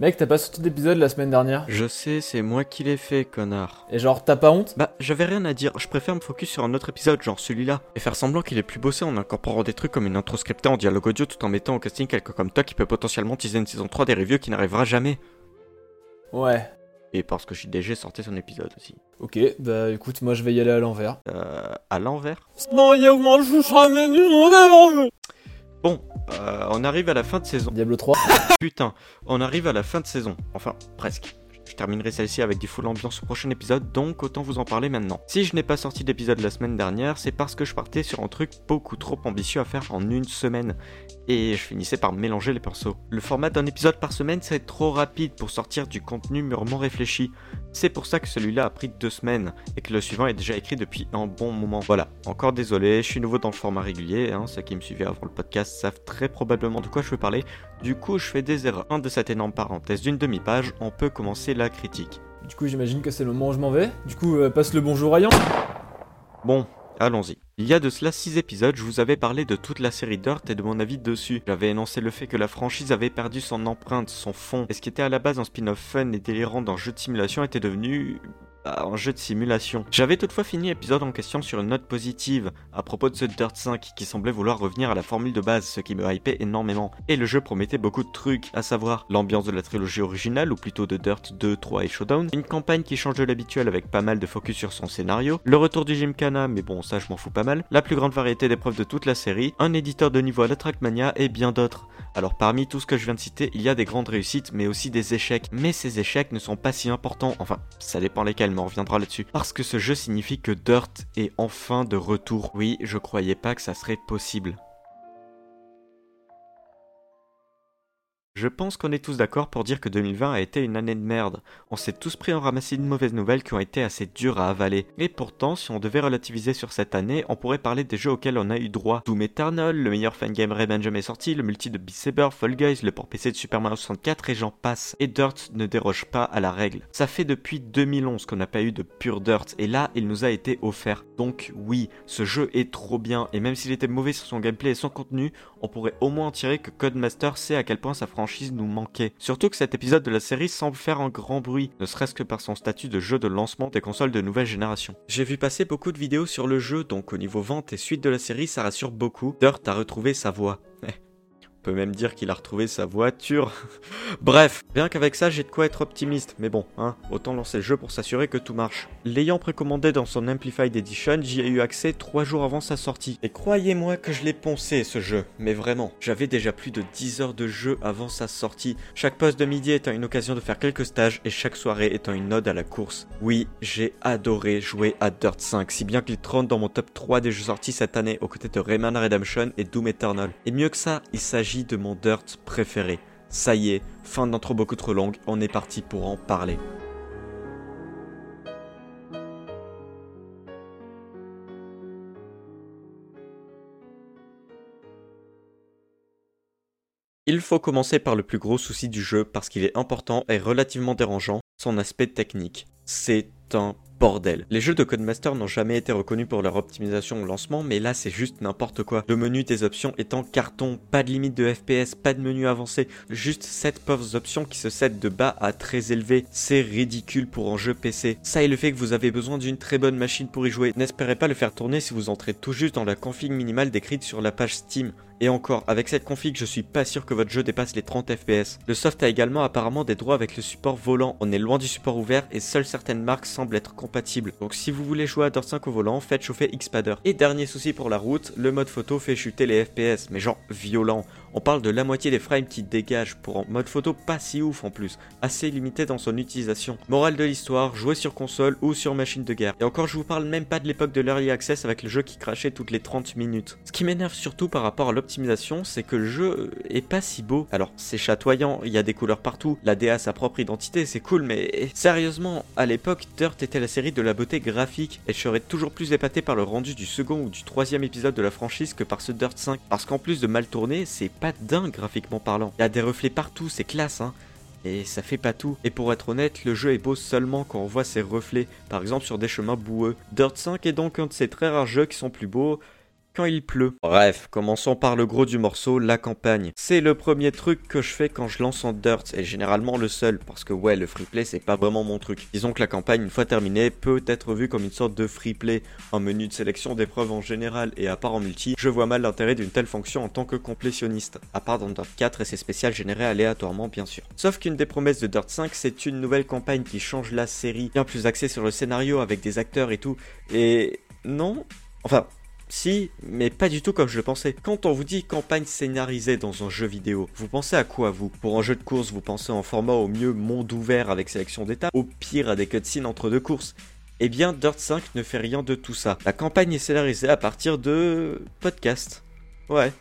Mec, t'as pas sorti d'épisode la semaine dernière Je sais, c'est moi qui l'ai fait, connard. Et genre, t'as pas honte Bah, j'avais rien à dire, je préfère me focus sur un autre épisode, genre celui-là, et faire semblant qu'il est plus bossé en incorporant des trucs comme une intro scriptée en dialogue audio tout en mettant au casting quelqu'un comme toi qui peut potentiellement teaser une saison 3 des reviews qui n'arrivera jamais. Ouais. Et parce que JDG sortait son épisode aussi. Ok, bah écoute, moi je vais y aller à l'envers. Euh, à l'envers? Non, il y a moi je suis Bon, on arrive à la fin de saison. Diablo 3. Putain, on arrive à la fin de saison. Enfin, presque. Je terminerai celle-ci avec du full ambiance au prochain épisode, donc autant vous en parler maintenant. Si je n'ai pas sorti d'épisode la semaine dernière, c'est parce que je partais sur un truc beaucoup trop ambitieux à faire en une semaine. Et je finissais par mélanger les persos. Le format d'un épisode par semaine, c'est trop rapide pour sortir du contenu mûrement réfléchi. C'est pour ça que celui-là a pris deux semaines, et que le suivant est déjà écrit depuis un bon moment. Voilà, encore désolé, je suis nouveau dans le format régulier, hein, ceux qui me suivaient avant le podcast savent très probablement de quoi je veux parler, du coup je fais des erreurs. Un de cette énorme parenthèse d'une demi-page, on peut commencer la critique. Du coup, j'imagine que c'est le moment où je m'en vais. Du coup, euh, passe le bonjour à Yann. Bon, allons-y. Il y a de cela 6 épisodes, je vous avais parlé de toute la série Dirt et de mon avis dessus. J'avais énoncé le fait que la franchise avait perdu son empreinte, son fond, et ce qui était à la base un spin-off fun et délirant d'un jeu de simulation était devenu bah, un jeu de simulation. J'avais toutefois fini l'épisode en question sur une note positive à propos de ce Dirt 5 qui semblait vouloir revenir à la formule de base, ce qui me hypait énormément. Et le jeu promettait beaucoup de trucs, à savoir l'ambiance de la trilogie originale, ou plutôt de Dirt 2, 3 et Showdown, une campagne qui change de l'habituel avec pas mal de focus sur son scénario, le retour du Gymkhana, mais bon ça je m'en fous pas mal, la plus grande variété d'épreuves de toute la série, un éditeur de niveau à la Trackmania et bien d'autres. Alors parmi tout ce que je viens de citer, il y a des grandes réussites mais aussi des échecs. Mais ces échecs ne sont pas si importants, enfin ça dépend lesquels, mais on reviendra là-dessus. Parce que ce jeu signifie que Dirt est enfin de retour. Oui, je croyais pas que ça serait possible. Je pense qu'on est tous d'accord pour dire que 2020 a été une année de merde. On s'est tous pris en ramassis de mauvaises nouvelles qui ont été assez dures à avaler. Et pourtant, si on devait relativiser sur cette année, on pourrait parler des jeux auxquels on a eu droit. Doom Eternal, le meilleur fangame Revenge jamais sorti, le multi de Beat Saber, Fall Guys, le port PC de Super Mario 64 et j'en passe. Et Dirt ne déroge pas à la règle. Ça fait depuis 2011 qu'on n'a pas eu de pure Dirt et là, il nous a été offert. Donc oui, ce jeu est trop bien et même s'il était mauvais sur son gameplay et son contenu, on pourrait au moins en tirer que Codemaster sait à quel point sa nous manquait. Surtout que cet épisode de la série semble faire un grand bruit, ne serait-ce que par son statut de jeu de lancement des consoles de nouvelle génération. J'ai vu passer beaucoup de vidéos sur le jeu, donc au niveau vente et suite de la série, ça rassure beaucoup. Dirt a retrouvé sa voix peut même dire qu'il a retrouvé sa voiture. Bref, bien qu'avec ça j'ai de quoi être optimiste, mais bon, hein, autant lancer le jeu pour s'assurer que tout marche. L'ayant précommandé dans son Amplified Edition, j'y ai eu accès 3 jours avant sa sortie. Et croyez-moi que je l'ai poncé ce jeu, mais vraiment, j'avais déjà plus de 10 heures de jeu avant sa sortie, chaque poste de midi étant une occasion de faire quelques stages et chaque soirée étant une ode à la course. Oui, j'ai adoré jouer à Dirt 5, si bien qu'il trône dans mon top 3 des jeux sortis cette année aux côtés de Rayman Redemption et Doom Eternal. Et mieux que ça, il s'agit de mon Dirt préféré. Ça y est, fin d'intro beaucoup trop longue, on est parti pour en parler. Il faut commencer par le plus gros souci du jeu parce qu'il est important et relativement dérangeant, son aspect technique. C'est un bordel. Les jeux de Codemaster n'ont jamais été reconnus pour leur optimisation au lancement, mais là c'est juste n'importe quoi. Le menu des options en carton, pas de limite de FPS, pas de menu avancé, juste 7 pauvres options qui se cèdent de bas à très élevé. C'est ridicule pour un jeu PC. Ça et le fait que vous avez besoin d'une très bonne machine pour y jouer. N'espérez pas le faire tourner si vous entrez tout juste dans la config minimale décrite sur la page Steam. Et encore, avec cette config, je suis pas sûr que votre jeu dépasse les 30 FPS. Le soft a également apparemment des droits avec le support volant. On est loin du support ouvert et seules certaines marques semblent être compatibles. Donc si vous voulez jouer à Dirt 5 au volant, faites chauffer Xpadder. Et dernier souci pour la route, le mode photo fait chuter les FPS, mais genre violent. On parle de la moitié des frames qui dégagent pour un mode photo pas si ouf en plus, assez limité dans son utilisation. Morale de l'histoire, jouer sur console ou sur machine de guerre. Et encore je vous parle même pas de l'époque de l'early access avec le jeu qui crachait toutes les 30 minutes. Ce qui m'énerve surtout par rapport à l'optimisation, c'est que le jeu est pas si beau. Alors c'est chatoyant, il y a des couleurs partout, la DA a sa propre identité, c'est cool, mais sérieusement, à l'époque, Dirt était la série de la beauté graphique, et je serais toujours plus épaté par le rendu du second ou du troisième épisode de la franchise que par ce Dirt 5. Parce qu'en plus de mal tourner, c'est pas graphiquement parlant. Il y a des reflets partout, c'est classe, hein. Et ça fait pas tout. Et pour être honnête, le jeu est beau seulement quand on voit ses reflets, par exemple sur des chemins boueux. Dirt 5 est donc un de ces très rares jeux qui sont plus beaux quand il pleut. Bref, commençons par le gros du morceau, la campagne. C'est le premier truc que je fais quand je lance en Dirt, et généralement le seul, parce que ouais, le freeplay c'est pas vraiment mon truc. Disons que la campagne, une fois terminée, peut être vue comme une sorte de freeplay, un menu de sélection d'épreuves en général, et à part en multi, je vois mal l'intérêt d'une telle fonction en tant que complétionniste, à part dans Dirt 4 et ses spéciales générées aléatoirement bien sûr. Sauf qu'une des promesses de Dirt 5, c'est une nouvelle campagne qui change la série, bien plus axée sur le scénario avec des acteurs et tout, et non, enfin, si, mais pas du tout comme je le pensais. Quand on vous dit campagne scénarisée dans un jeu vidéo, vous pensez à quoi vous? Pour un jeu de course, vous pensez en format au mieux monde ouvert avec sélection d'étapes, au pire à des cutscenes entre deux courses? Eh bien, Dirt 5 ne fait rien de tout ça. La campagne est scénarisée à partir de podcasts. Ouais,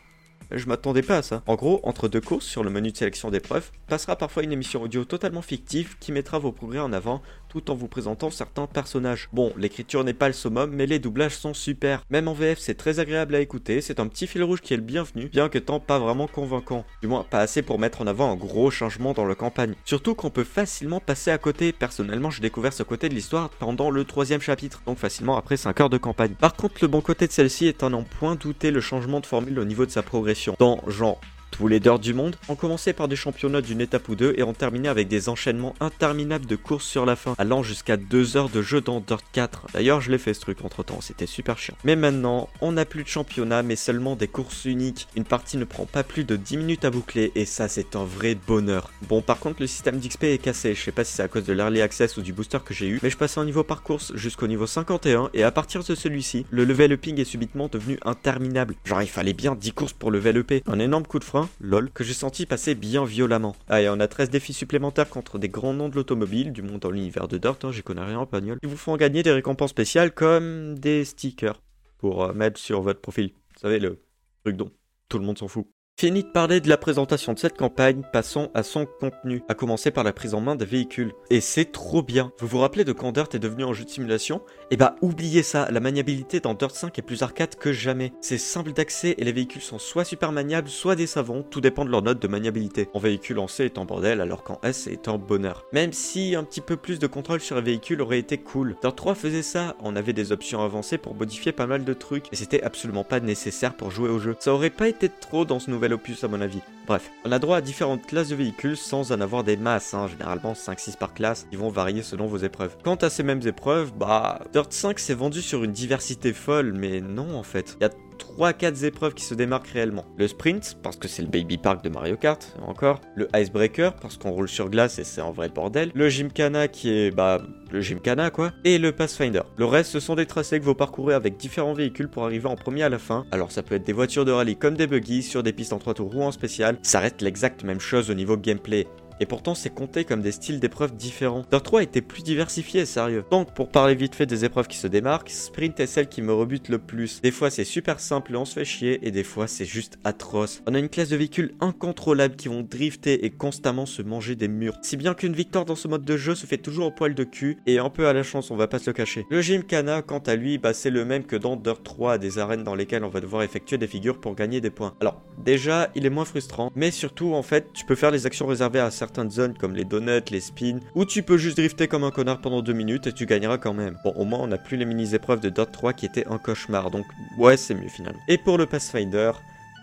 je m'attendais pas à ça. En gros, entre deux courses sur le menu de sélection d'épreuves, passera parfois une émission audio totalement fictive qui mettra vos progrès en avant en vous présentant certains personnages. Bon, l'écriture n'est pas le summum, mais les doublages sont super. Même en VF, c'est très agréable à écouter, c'est un petit fil rouge qui est le bienvenu, bien que tant pas vraiment convaincant. Du moins, pas assez pour mettre en avant un gros changement dans la campagne. Surtout qu'on peut facilement passer à côté. Personnellement, j'ai découvert ce côté de l'histoire pendant le troisième chapitre, donc facilement après 5 heures de campagne. Par contre, le bon côté de celle-ci est à n'en point douter le changement de formule au niveau de sa progression. Dans genre tous les d'heures du monde. On commençait par des championnats d'une étape ou deux et on terminait avec des enchaînements interminables de courses sur la fin, allant jusqu'à 2 heures de jeu dans Dirt 4. D'ailleurs, je l'ai fait ce truc entre temps, c'était super chiant. Mais maintenant, on n'a plus de championnat, mais seulement des courses uniques. Une partie ne prend pas plus de 10 minutes à boucler et ça, c'est un vrai bonheur. Bon, par contre, le système d'XP est cassé. Je sais pas si c'est à cause de l'early access ou du booster que j'ai eu, mais je passais en niveau par course jusqu'au niveau 51 et à partir de celui-ci, le level uping est subitement devenu interminable. Genre, il fallait bien 10 courses pour level up. Un énorme coup de frein lol, que j'ai senti passer bien violemment. Ah, et on a 13 défis supplémentaires contre des grands noms de l'automobile, du monde dans l'univers de Dirt, hein, j'y connais rien en pagnol, qui vous font gagner des récompenses spéciales comme des stickers pour euh, mettre sur votre profil. Vous savez, le truc dont tout le monde s'en fout. Fini de parler de la présentation de cette campagne, passons à son contenu, à commencer par la prise en main des véhicules. Et c'est trop bien. Vous vous rappelez de quand Dirt est devenu un jeu de simulation? Eh bah oubliez ça, la maniabilité dans Dirt 5 est plus arcade que jamais. C'est simple d'accès et les véhicules sont soit super maniables, soit des savons, tout dépend de leur note de maniabilité. En véhicule en C est en bordel alors qu'en S est en bonheur. Même si un petit peu plus de contrôle sur les véhicules aurait été cool. Dirt 3 faisait ça, on avait des options avancées pour modifier pas mal de trucs, et c'était absolument pas nécessaire pour jouer au jeu. Ça aurait pas été trop dans ce nouvel opus à mon avis. Bref, on a droit à différentes classes de véhicules sans en avoir des masses, hein, généralement 5-6 par classe, qui vont varier selon vos épreuves. Quant à ces mêmes épreuves, bah, Dirt 5 s'est vendu sur une diversité folle, mais non en fait. Y a 3-4 épreuves qui se démarquent réellement. Le sprint, parce que c'est le baby park de Mario Kart, encore. Le icebreaker, parce qu'on roule sur glace et c'est en vrai bordel. Le gymkhana qui est, bah, le gymkhana quoi. Et le pathfinder. Le reste, ce sont des tracés que vous parcourez avec différents véhicules pour arriver en premier à la fin. Alors ça peut être des voitures de rallye comme des buggy sur des pistes en 3 tours ou en spécial. Ça reste l'exacte même chose au niveau gameplay et pourtant c'est compté comme des styles d'épreuves différents. Dirt 3 était plus diversifié, sérieux. Donc pour parler vite fait des épreuves qui se démarquent, Sprint est celle qui me rebute le plus. Des fois c'est super simple et on se fait chier, et des fois c'est juste atroce. On a une classe de véhicules incontrôlables qui vont drifter et constamment se manger des murs. Si bien qu'une victoire dans ce mode de jeu se fait toujours au poil de cul, et un peu à la chance, on va pas se le cacher. Le Gymkhana, quant à lui, bah c'est le même que dans Dirt 3, des arènes dans lesquelles on va devoir effectuer des figures pour gagner des points. Alors, déjà, il est moins frustrant, mais surtout, en fait, tu peux faire les actions réservées à certaines zones comme les donuts, les spins, ou tu peux juste drifter comme un connard pendant deux minutes et tu gagneras quand même. Bon, au moins on n'a plus les mini-épreuves de Dot 3 qui étaient un cauchemar, donc ouais, c'est mieux finalement. Et pour le Pathfinder,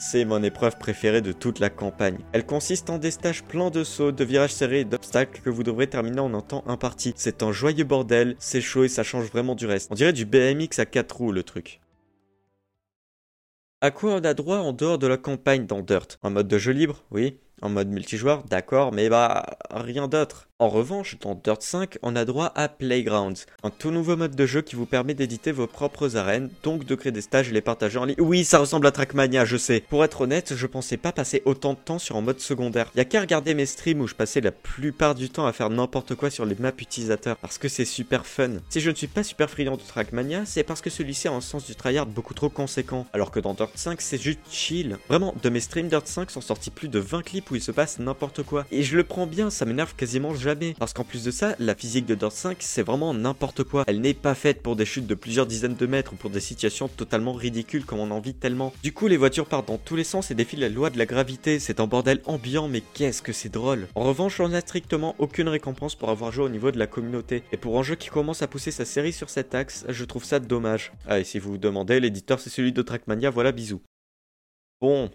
c'est mon épreuve préférée de toute la campagne. Elle consiste en des stages pleins de sauts, de virages serrés et d'obstacles que vous devrez terminer en un temps imparti. C'est un joyeux bordel, c'est chaud et ça change vraiment du reste. On dirait du BMX à 4 roues le truc. À quoi on a droit en dehors de la campagne dans Dirt? Un mode de jeu libre, oui. En mode multijoueur, d'accord, mais bah rien d'autre. En revanche, dans Dirt 5, on a droit à Playgrounds, un tout nouveau mode de jeu qui vous permet d'éditer vos propres arènes, donc de créer des stages et les partager en ligne. Oui, ça ressemble à Trackmania, je sais. Pour être honnête, je pensais pas passer autant de temps sur un mode secondaire. Y a qu'à regarder mes streams où je passais la plupart du temps à faire n'importe quoi sur les maps utilisateurs, parce que c'est super fun. Si je ne suis pas super friand de Trackmania, c'est parce que celui-ci a un sens du tryhard beaucoup trop conséquent, alors que dans Dirt 5, c'est juste chill. Vraiment, de mes streams Dirt 5 sont sortis plus de 20 clips il se passe n'importe quoi. Et je le prends bien, ça m'énerve quasiment jamais. Parce qu'en plus de ça, la physique de Dirt 5, c'est vraiment n'importe quoi. Elle n'est pas faite pour des chutes de plusieurs dizaines de mètres ou pour des situations totalement ridicules comme on en vit tellement. Du coup, les voitures partent dans tous les sens et défient la loi de la gravité. C'est un bordel ambiant, mais qu'est-ce que c'est drôle. En revanche, on n'a strictement aucune récompense pour avoir joué au niveau de la communauté. Et pour un jeu qui commence à pousser sa série sur cet axe, je trouve ça dommage. Ah, et si vous vous demandez, l'éditeur c'est celui de Trackmania, voilà, bisous. Bon,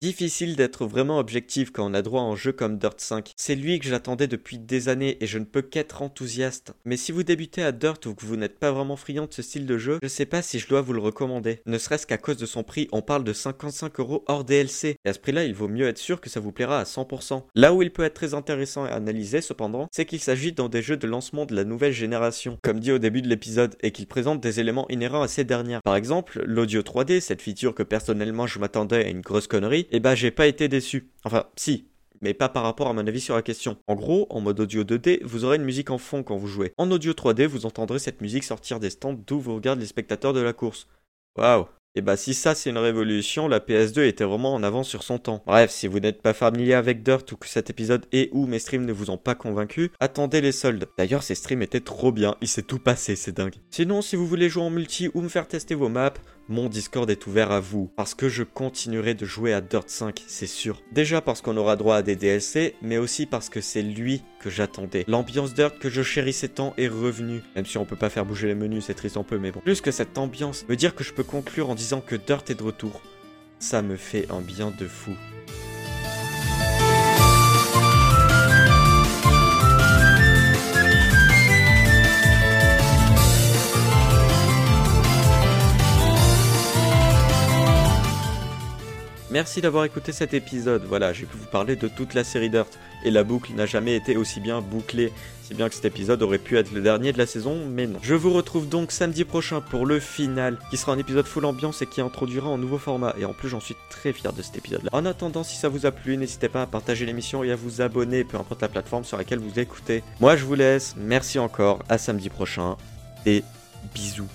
Difficile d'être vraiment objectif quand on a droit à un jeu comme Dirt 5. C'est lui que j'attendais depuis des années et je ne peux qu'être enthousiaste. Mais si vous débutez à Dirt ou que vous n'êtes pas vraiment friand de ce style de jeu, je sais pas si je dois vous le recommander. Ne serait-ce qu'à cause de son prix, on parle de 55 euros hors DLC. Et à ce prix-là, il vaut mieux être sûr que ça vous plaira à 100%. Là où il peut être très intéressant à analyser cependant, c'est qu'il s'agit dans des jeux de lancement de la nouvelle génération, comme dit au début de l'épisode, et qu'il présente des éléments inhérents à ces dernières. Par exemple, l'audio 3D, cette feature que personnellement je m'attendais à une grosse connerie, et eh ben, j'ai pas été déçu. Enfin, si, mais pas par rapport à mon avis sur la question. En gros, en mode audio 2D, vous aurez une musique en fond quand vous jouez. En audio 3D, vous entendrez cette musique sortir des stands d'où vous regardent les spectateurs de la course. Waouh et bah si ça c'est une révolution, la PS2 était vraiment en avance sur son temps. Bref, si vous n'êtes pas familier avec Dirt ou que cet épisode et ou mes streams ne vous ont pas convaincu, attendez les soldes. D'ailleurs ces streams étaient trop bien, il s'est tout passé, c'est dingue. Sinon si vous voulez jouer en multi ou me faire tester vos maps, mon Discord est ouvert à vous, parce que je continuerai de jouer à Dirt 5, c'est sûr. Déjà parce qu'on aura droit à des DLC, mais aussi parce que c'est lui que j'attendais. L'ambiance Dirt que je chérissais tant est revenue, même si on peut pas faire bouger les menus, c'est triste un peu, mais bon. Plus que cette ambiance, me dire que je peux conclure en disant que Dirt est de retour, ça me fait un bien de fou. Merci d'avoir écouté cet épisode. Voilà, j'ai pu vous parler de toute la série Dirt. Et la boucle n'a jamais été aussi bien bouclée. Si bien que cet épisode aurait pu être le dernier de la saison, mais non. Je vous retrouve donc samedi prochain pour le final, qui sera un épisode full ambiance et qui introduira un nouveau format. Et en plus, j'en suis très fier de cet épisode-là. En attendant, si ça vous a plu, n'hésitez pas à partager l'émission et à vous abonner, peu importe la plateforme sur laquelle vous écoutez. Moi, je vous laisse. Merci encore. À samedi prochain. Et bisous.